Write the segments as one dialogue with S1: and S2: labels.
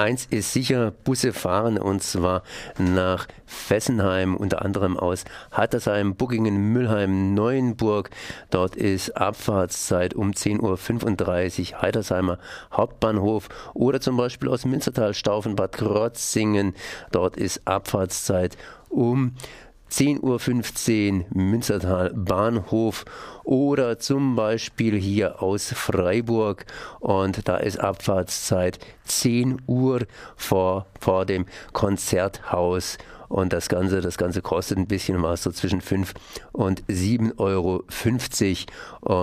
S1: Eins ist sicher, Busse fahren und zwar nach Fessenheim, unter anderem aus Hattersheim, Buckingen, Müllheim, Neuenburg. Dort ist Abfahrtszeit um 10.35 Uhr Heidersheimer Hauptbahnhof oder zum Beispiel aus Münstertal, Staufenbad, Krotzingen. Dort ist Abfahrtszeit um 10.15 Uhr Münstertal Bahnhof oder zum Beispiel hier aus Freiburg und da ist Abfahrtszeit 10 Uhr vor, vor dem Konzerthaus und das Ganze, das Ganze kostet ein bisschen was, so zwischen 5 und 7,50 Euro.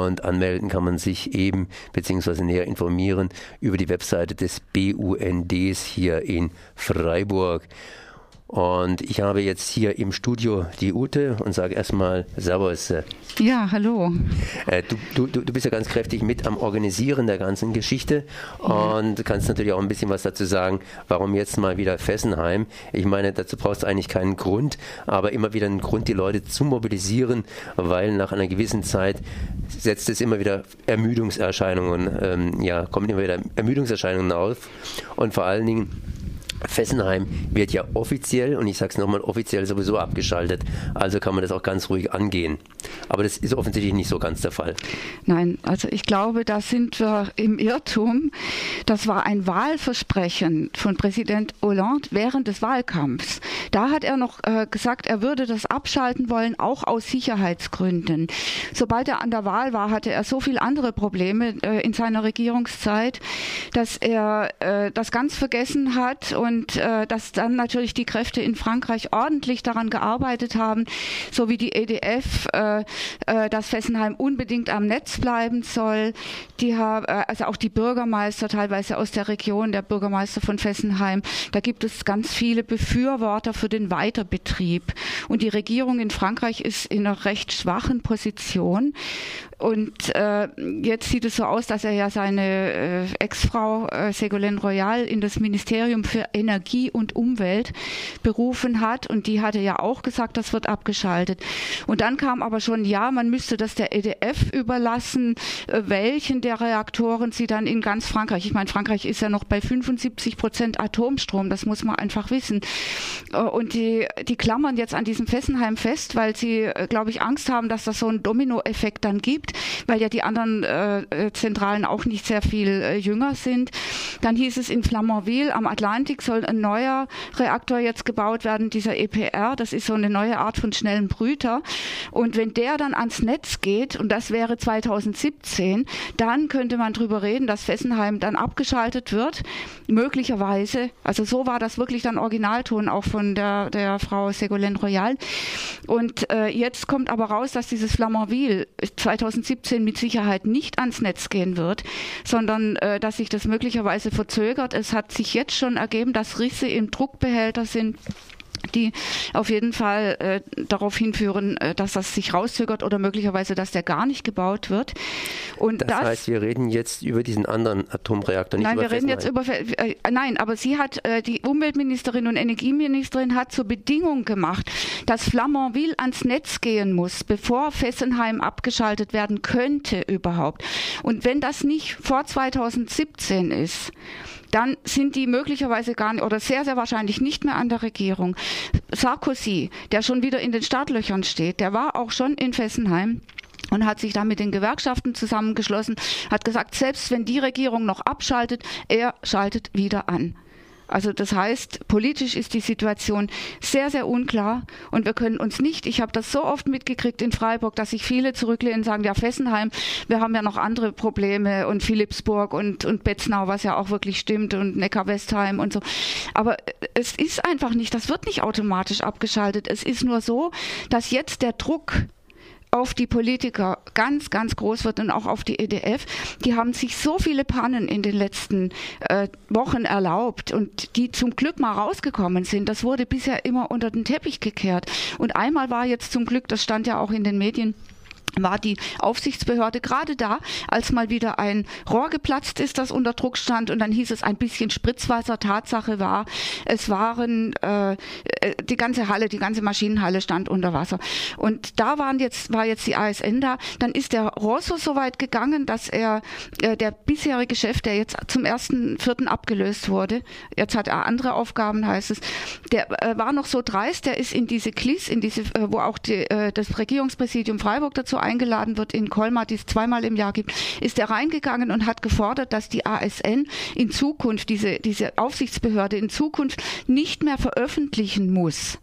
S1: Und anmelden kann man sich eben, beziehungsweise näher informieren über die Webseite des BUNDs hier in Freiburg. Und ich habe jetzt hier im Studio die Ute und sage erstmal Servus.
S2: Ja, hallo.
S1: Äh, du, du, du bist ja ganz kräftig mit am Organisieren der ganzen Geschichte und kannst natürlich auch ein bisschen was dazu sagen, warum jetzt mal wieder Fessenheim. Ich meine, dazu brauchst du eigentlich keinen Grund, aber immer wieder einen Grund, die Leute zu mobilisieren, weil nach einer gewissen Zeit setzt es immer wieder Ermüdungserscheinungen, ähm, ja, kommen immer wieder Ermüdungserscheinungen auf und vor allen Dingen Fessenheim wird ja offiziell, und ich sage es nochmal, offiziell sowieso abgeschaltet. Also kann man das auch ganz ruhig angehen. Aber das ist offensichtlich nicht so ganz der Fall.
S2: Nein, also ich glaube, da sind wir im Irrtum. Das war ein Wahlversprechen von Präsident Hollande während des Wahlkampfs. Da hat er noch äh, gesagt, er würde das abschalten wollen, auch aus Sicherheitsgründen. Sobald er an der Wahl war, hatte er so viele andere Probleme äh, in seiner Regierungszeit, dass er äh, das ganz vergessen hat und äh, dass dann natürlich die Kräfte in Frankreich ordentlich daran gearbeitet haben, so wie die EDF, äh, dass Fessenheim unbedingt am Netz bleiben soll. Die haben, äh, also auch die Bürgermeister teilweise aus der Region, der Bürgermeister von Fessenheim, da gibt es ganz viele Befürworter für den Weiterbetrieb. Und die Regierung in Frankreich ist in einer recht schwachen Position. Und äh, jetzt sieht es so aus, dass er ja seine äh, Ex-Frau äh, Ségolène Royal in das Ministerium für Energie und Umwelt berufen hat. Und die hatte ja auch gesagt, das wird abgeschaltet. Und dann kam aber schon, ja, man müsste das der EDF überlassen, äh, welchen der Reaktoren sie dann in ganz Frankreich, ich meine, Frankreich ist ja noch bei 75 Prozent Atomstrom, das muss man einfach wissen. Äh, und die, die klammern jetzt an diesem Fessenheim fest, weil sie, äh, glaube ich, Angst haben, dass das so einen Dominoeffekt dann gibt gibt, weil ja die anderen äh, äh, Zentralen auch nicht sehr viel äh, jünger sind. Dann hieß es in Flamanville am Atlantik soll ein neuer Reaktor jetzt gebaut werden, dieser EPR. Das ist so eine neue Art von schnellen Brüter. Und wenn der dann ans Netz geht, und das wäre 2017, dann könnte man darüber reden, dass Fessenheim dann abgeschaltet wird. Möglicherweise, also so war das wirklich dann Originalton auch von der, der Frau Ségolène Royal. Und äh, jetzt kommt aber raus, dass dieses Flamanville 2017 2017 mit Sicherheit nicht ans Netz gehen wird, sondern äh, dass sich das möglicherweise verzögert. Es hat sich jetzt schon ergeben, dass Risse im Druckbehälter sind die auf jeden Fall äh, darauf hinführen, äh, dass das sich rauszögert oder möglicherweise, dass der gar nicht gebaut wird.
S1: Und das, das heißt, wir reden jetzt über diesen anderen Atomreaktor, nicht
S2: nein,
S1: über
S2: wir reden jetzt über äh, nein, aber sie hat äh, die Umweltministerin und Energieministerin hat zur Bedingung gemacht, dass Flamanville ans Netz gehen muss, bevor Fessenheim abgeschaltet werden könnte überhaupt. Und wenn das nicht vor 2017 ist, dann sind die möglicherweise gar nicht oder sehr, sehr wahrscheinlich nicht mehr an der Regierung. Sarkozy, der schon wieder in den Startlöchern steht, der war auch schon in Fessenheim und hat sich da mit den Gewerkschaften zusammengeschlossen, hat gesagt, selbst wenn die Regierung noch abschaltet, er schaltet wieder an. Also das heißt, politisch ist die Situation sehr, sehr unklar und wir können uns nicht, ich habe das so oft mitgekriegt in Freiburg, dass sich viele zurücklehnen und sagen, ja, Fessenheim, wir haben ja noch andere Probleme und Philipsburg und, und Betznau, was ja auch wirklich stimmt und Neckar-Westheim und so. Aber es ist einfach nicht, das wird nicht automatisch abgeschaltet. Es ist nur so, dass jetzt der Druck auf die Politiker ganz, ganz groß wird und auch auf die EDF. Die haben sich so viele Pannen in den letzten äh, Wochen erlaubt und die zum Glück mal rausgekommen sind. Das wurde bisher immer unter den Teppich gekehrt. Und einmal war jetzt zum Glück, das stand ja auch in den Medien, war die Aufsichtsbehörde gerade da, als mal wieder ein Rohr geplatzt ist, das unter Druck stand und dann hieß es ein bisschen Spritzwasser. Tatsache war, es waren äh, äh die ganze Halle, die ganze Maschinenhalle stand unter Wasser. Und da waren jetzt war jetzt die ASN da. Dann ist der Rosso so weit gegangen, dass er äh, der bisherige Chef, der jetzt zum ersten Vierten abgelöst wurde, jetzt hat er andere Aufgaben, heißt es, der äh, war noch so dreist, der ist in diese Klis, in diese, äh, wo auch die, äh, das Regierungspräsidium Freiburg dazu eingeladen wird in Colmar, die es zweimal im Jahr gibt, ist er reingegangen und hat gefordert, dass die ASN in Zukunft, diese, diese Aufsichtsbehörde in Zukunft nicht mehr veröffentlichen muss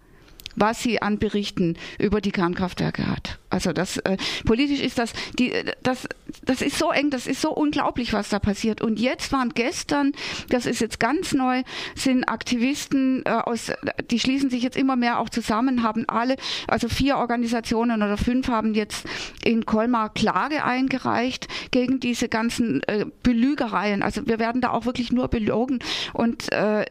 S2: was sie an Berichten über die Kernkraftwerke hat. Also das äh, politisch ist das die das das ist so eng, das ist so unglaublich, was da passiert. Und jetzt waren gestern, das ist jetzt ganz neu, sind Aktivisten äh, aus, die schließen sich jetzt immer mehr auch zusammen, haben alle, also vier Organisationen oder fünf haben jetzt in Colmar Klage eingereicht gegen diese ganzen äh, Belügereien. Also wir werden da auch wirklich nur belogen und äh,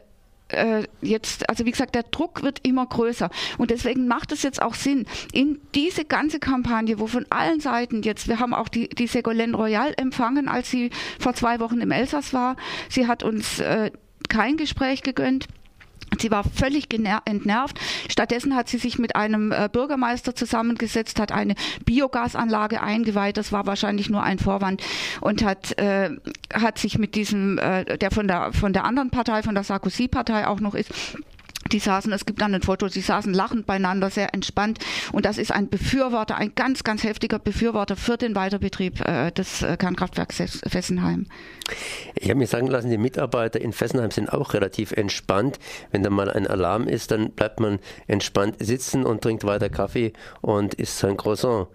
S2: äh, jetzt, also wie gesagt, der Druck wird immer größer. Und deswegen macht es jetzt auch Sinn, in diese ganze Kampagne, wo von allen Seiten jetzt, wir haben auch die, die Ségolène Royal empfangen, als sie vor zwei Wochen im Elsass war. Sie hat uns äh, kein Gespräch gegönnt. Sie war völlig entnervt. Stattdessen hat sie sich mit einem äh, Bürgermeister zusammengesetzt, hat eine Biogasanlage eingeweiht. Das war wahrscheinlich nur ein Vorwand und hat, äh, hat sich mit diesem, äh, der von der von der anderen Partei, von der Sarkozy-Partei auch noch ist, die saßen, es gibt dann ein Foto, sie saßen lachend beieinander, sehr entspannt. Und das ist ein Befürworter, ein ganz, ganz heftiger Befürworter für den Weiterbetrieb äh, des äh, Kernkraftwerks Fessenheim.
S1: Ich habe mir sagen lassen, die Mitarbeiter in Fessenheim sind auch relativ entspannt. Wenn da mal ein Alarm ist, dann bleibt man entspannt sitzen und trinkt weiter Kaffee und isst sein Croissant.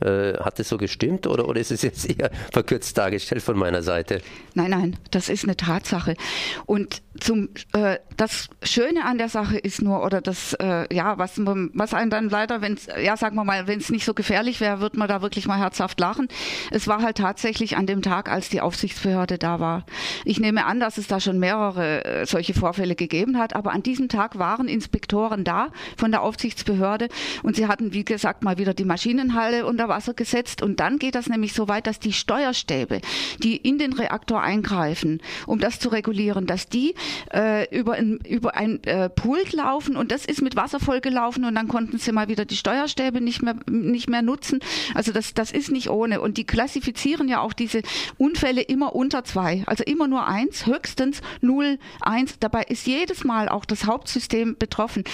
S1: Äh, hat es so gestimmt oder, oder ist es jetzt eher verkürzt dargestellt von meiner Seite?
S2: Nein, nein, das ist eine Tatsache. Und zum, äh, das Schöne an der Sache ist nur, oder das, äh, ja, was, was einen dann leider, wenn ja, sagen wir mal, wenn es nicht so gefährlich wäre, wird man da wirklich mal herzhaft lachen. Es war halt tatsächlich an dem Tag, als die Aufsichtsbehörde da war. Ich nehme an, dass es da schon mehrere äh, solche Vorfälle gegeben hat, aber an diesem Tag waren Inspektoren da von der Aufsichtsbehörde und sie hatten, wie gesagt, mal wieder die Maschinenhalle unter unter Wasser gesetzt und dann geht das nämlich so weit, dass die Steuerstäbe, die in den Reaktor eingreifen, um das zu regulieren, dass die äh, über ein, über ein äh, Pult laufen und das ist mit Wasser vollgelaufen und dann konnten sie mal wieder die Steuerstäbe nicht mehr, nicht mehr nutzen. Also das, das ist nicht ohne. Und die klassifizieren ja auch diese Unfälle immer unter zwei, also immer nur eins, höchstens null, eins. Dabei ist jedes Mal auch das Hauptsystem betroffen.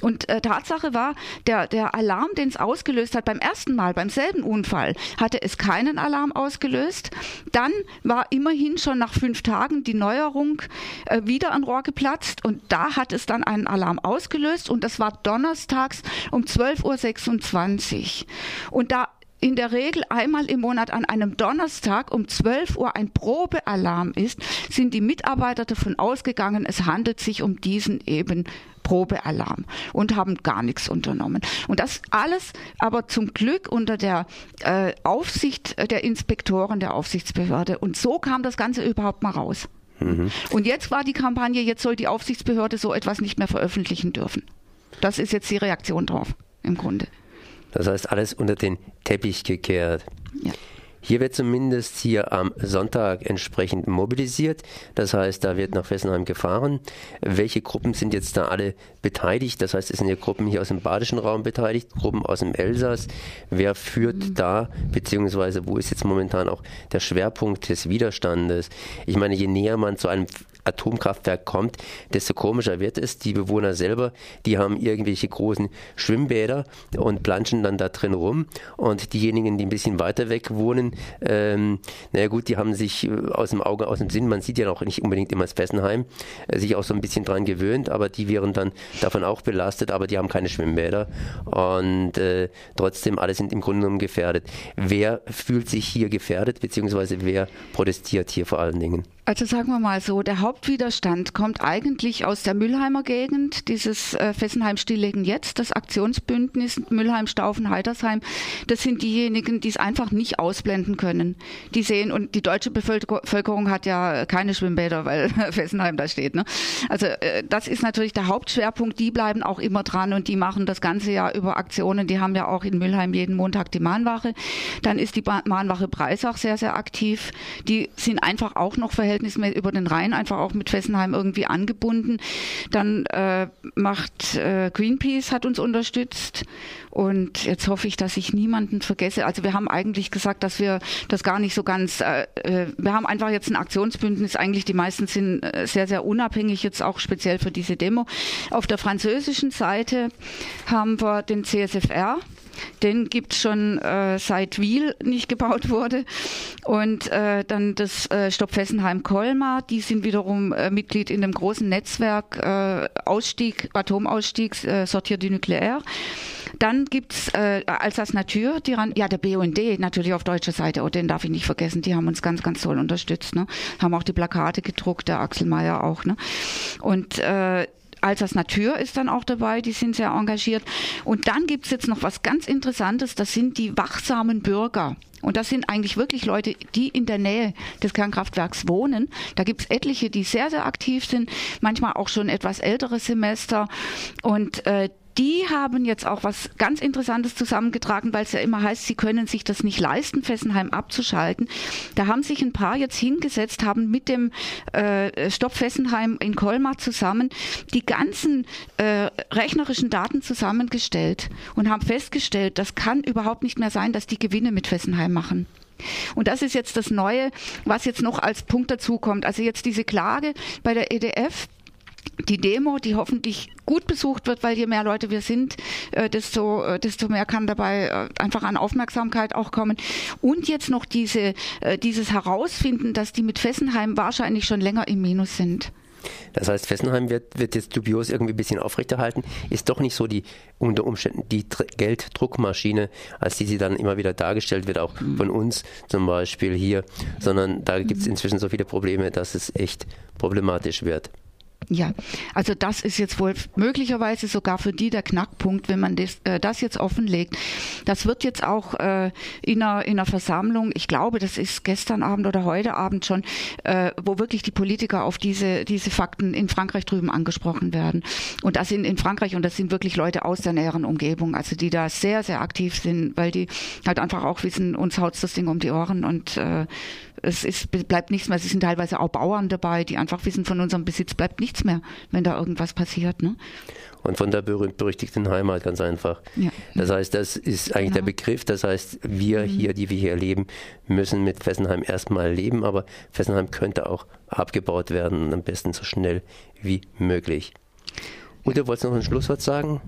S2: Und äh, Tatsache war, der, der Alarm, den es ausgelöst hat beim ersten Mal, beim selben Unfall hatte es keinen Alarm ausgelöst. Dann war immerhin schon nach fünf Tagen die Neuerung äh, wieder ein Rohr geplatzt und da hat es dann einen Alarm ausgelöst und das war donnerstags um 12.26 Uhr. Und da in der Regel einmal im Monat an einem Donnerstag um 12 Uhr ein Probealarm ist, sind die Mitarbeiter davon ausgegangen, es handelt sich um diesen eben Probealarm und haben gar nichts unternommen. Und das alles aber zum Glück unter der äh, Aufsicht der Inspektoren der Aufsichtsbehörde. Und so kam das Ganze überhaupt mal raus. Mhm. Und jetzt war die Kampagne, jetzt soll die Aufsichtsbehörde so etwas nicht mehr veröffentlichen dürfen. Das ist jetzt die Reaktion drauf, im Grunde.
S1: Das heißt, alles unter den Teppich gekehrt. Ja. Hier wird zumindest hier am Sonntag entsprechend mobilisiert. Das heißt, da wird nach Fessenheim gefahren. Welche Gruppen sind jetzt da alle beteiligt? Das heißt, es sind ja Gruppen hier aus dem badischen Raum beteiligt, Gruppen aus dem Elsass. Wer führt mhm. da, beziehungsweise wo ist jetzt momentan auch der Schwerpunkt des Widerstandes? Ich meine, je näher man zu einem Atomkraftwerk kommt, desto komischer wird es. Die Bewohner selber, die haben irgendwelche großen Schwimmbäder und planschen dann da drin rum. Und diejenigen, die ein bisschen weiter weg wohnen, ähm, naja gut, die haben sich äh, aus dem Auge, aus dem Sinn, man sieht ja noch nicht unbedingt immer das Fessenheim, äh, sich auch so ein bisschen dran gewöhnt, aber die wären dann davon auch belastet, aber die haben keine Schwimmbäder. Und äh, trotzdem, alle sind im Grunde genommen gefährdet. Wer fühlt sich hier gefährdet, beziehungsweise wer protestiert hier vor allen Dingen?
S2: Also sagen wir mal so, der Hauptwiderstand kommt eigentlich aus der Mülheimer Gegend, dieses äh, Fessenheim Stilllegen jetzt, das Aktionsbündnis Mülheim, Staufen, Heidersheim. Das sind diejenigen, die es einfach nicht ausblenden können. Die sehen, und die deutsche Bevölkerung hat ja keine Schwimmbäder, weil Fessenheim da steht. Ne? Also äh, das ist natürlich der Hauptschwerpunkt. Die bleiben auch immer dran und die machen das ganze Jahr über Aktionen. Die haben ja auch in Mülheim jeden Montag die Mahnwache. Dann ist die Mahnwache Breisach sehr, sehr aktiv. Die sind einfach auch noch verhältnismäßig Verhältnis über den Rhein einfach auch mit Fessenheim irgendwie angebunden. Dann äh, macht äh, Greenpeace hat uns unterstützt und jetzt hoffe ich, dass ich niemanden vergesse. Also wir haben eigentlich gesagt, dass wir das gar nicht so ganz, äh, äh wir haben einfach jetzt ein Aktionsbündnis. Eigentlich die meisten sind äh, sehr, sehr unabhängig jetzt auch speziell für diese Demo. Auf der französischen Seite haben wir den CSFR. Den gibt es schon äh, seit Wiel nicht gebaut wurde. Und äh, dann das äh, Stopp Fessenheim Colmar, die sind wiederum äh, Mitglied in dem großen Netzwerk äh, Ausstieg, Atomausstieg, äh, Sortier du Nucléaire. Dann gibt's äh, Alsace Natur, die ran, ja, der BUND natürlich auf deutscher Seite, oh, den darf ich nicht vergessen, die haben uns ganz, ganz toll unterstützt, ne? Haben auch die Plakate gedruckt, der Axel Mayer auch, ne? Und äh, Alsace Natur ist dann auch dabei, die sind sehr engagiert. Und dann gibt's jetzt noch was ganz Interessantes, das sind die wachsamen Bürger. Und das sind eigentlich wirklich Leute, die in der Nähe des Kernkraftwerks wohnen. Da gibt's etliche, die sehr, sehr aktiv sind, manchmal auch schon etwas ältere Semester. Und äh, die haben jetzt auch was ganz Interessantes zusammengetragen, weil es ja immer heißt, sie können sich das nicht leisten, Fessenheim abzuschalten. Da haben sich ein paar jetzt hingesetzt, haben mit dem äh, Stopp Fessenheim in Colmar zusammen die ganzen äh, rechnerischen Daten zusammengestellt und haben festgestellt, das kann überhaupt nicht mehr sein, dass die Gewinne mit Fessenheim machen. Und das ist jetzt das Neue, was jetzt noch als Punkt dazu kommt. Also jetzt diese Klage bei der EDF, die Demo, die hoffentlich gut besucht wird, weil je mehr Leute wir sind, äh, desto, äh, desto mehr kann dabei äh, einfach an Aufmerksamkeit auch kommen. Und jetzt noch diese, dieses Herausfinden, dass die mit Fessenheim wahrscheinlich schon länger im Minus sind.
S1: Das heißt, Fessenheim wird, wird jetzt dubios irgendwie ein bisschen aufrechterhalten. Ist doch nicht so die unter Umständen die Gelddruckmaschine, als die sie dann immer wieder dargestellt wird, auch von uns zum Beispiel hier, sondern da gibt es inzwischen so viele Probleme, dass es echt problematisch wird.
S2: Ja, also das ist jetzt wohl möglicherweise sogar für die der Knackpunkt, wenn man das, äh, das jetzt offenlegt. Das wird jetzt auch äh, in, einer, in einer Versammlung, ich glaube, das ist gestern Abend oder heute Abend schon, äh, wo wirklich die Politiker auf diese, diese Fakten in Frankreich drüben angesprochen werden. Und das sind in Frankreich, und das sind wirklich Leute aus der näheren Umgebung, also die da sehr, sehr aktiv sind, weil die halt einfach auch wissen, uns haut das Ding um die Ohren und äh, es ist, bleibt nichts mehr. Es sind teilweise auch Bauern dabei, die einfach wissen, von unserem Besitz bleibt nichts mehr, wenn da irgendwas passiert. Ne?
S1: Und von der berühmt-berüchtigten Heimat ganz einfach. Ja. Das heißt, das ist eigentlich genau. der Begriff. Das heißt, wir mhm. hier, die wir hier leben, müssen mit Fessenheim erstmal leben, aber Fessenheim könnte auch abgebaut werden, am besten so schnell wie möglich. Und du wolltest noch ein Schlusswort sagen?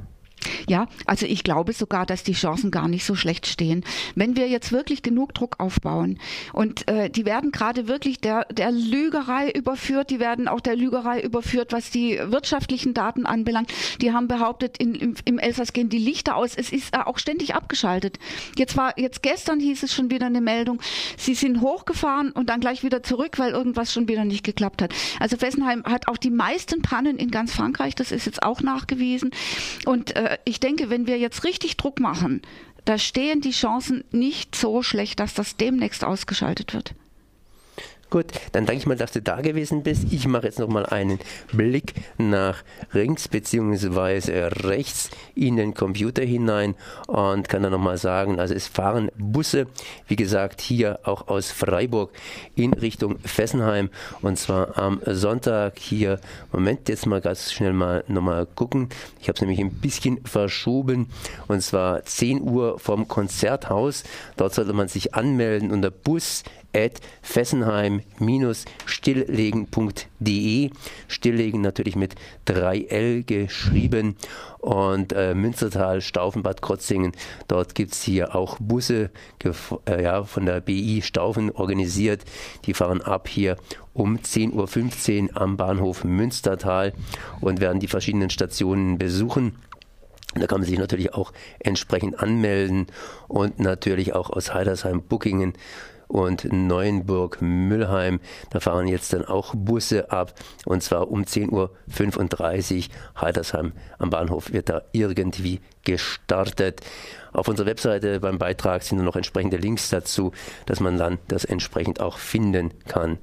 S2: Ja, also ich glaube sogar, dass die Chancen gar nicht so schlecht stehen. Wenn wir jetzt wirklich genug Druck aufbauen und äh, die werden gerade wirklich der, der Lügerei überführt, die werden auch der Lügerei überführt, was die wirtschaftlichen Daten anbelangt. Die haben behauptet, in, im, im Elsass gehen die Lichter aus. Es ist äh, auch ständig abgeschaltet. Jetzt war, jetzt gestern hieß es schon wieder eine Meldung, sie sind hochgefahren und dann gleich wieder zurück, weil irgendwas schon wieder nicht geklappt hat. Also Fessenheim hat auch die meisten Pannen in ganz Frankreich, das ist jetzt auch nachgewiesen. Und äh, ich denke, wenn wir jetzt richtig Druck machen, da stehen die Chancen nicht so schlecht, dass das demnächst ausgeschaltet wird.
S1: Gut, dann danke ich mal, dass du da gewesen bist. Ich mache jetzt nochmal einen Blick nach links bzw. rechts in den Computer hinein und kann dann nochmal sagen, also es fahren Busse, wie gesagt, hier auch aus Freiburg in Richtung Fessenheim und zwar am Sonntag hier. Moment, jetzt mal ganz schnell mal nochmal gucken. Ich habe es nämlich ein bisschen verschoben und zwar 10 Uhr vom Konzerthaus. Dort sollte man sich anmelden unter Bus at fessenheim-stilllegen.de. Stilllegen natürlich mit 3L geschrieben. Und äh, Münstertal, Staufenbad Krotzingen, dort gibt es hier auch Busse äh, ja, von der BI Staufen organisiert. Die fahren ab hier um 10.15 Uhr am Bahnhof Münstertal und werden die verschiedenen Stationen besuchen. Da kann man sich natürlich auch entsprechend anmelden und natürlich auch aus Heidersheim, Buckingen und Neuenburg, Müllheim. Da fahren jetzt dann auch Busse ab und zwar um 10.35 Uhr. Heidersheim am Bahnhof wird da irgendwie gestartet. Auf unserer Webseite beim Beitrag sind noch entsprechende Links dazu, dass man dann das entsprechend auch finden kann.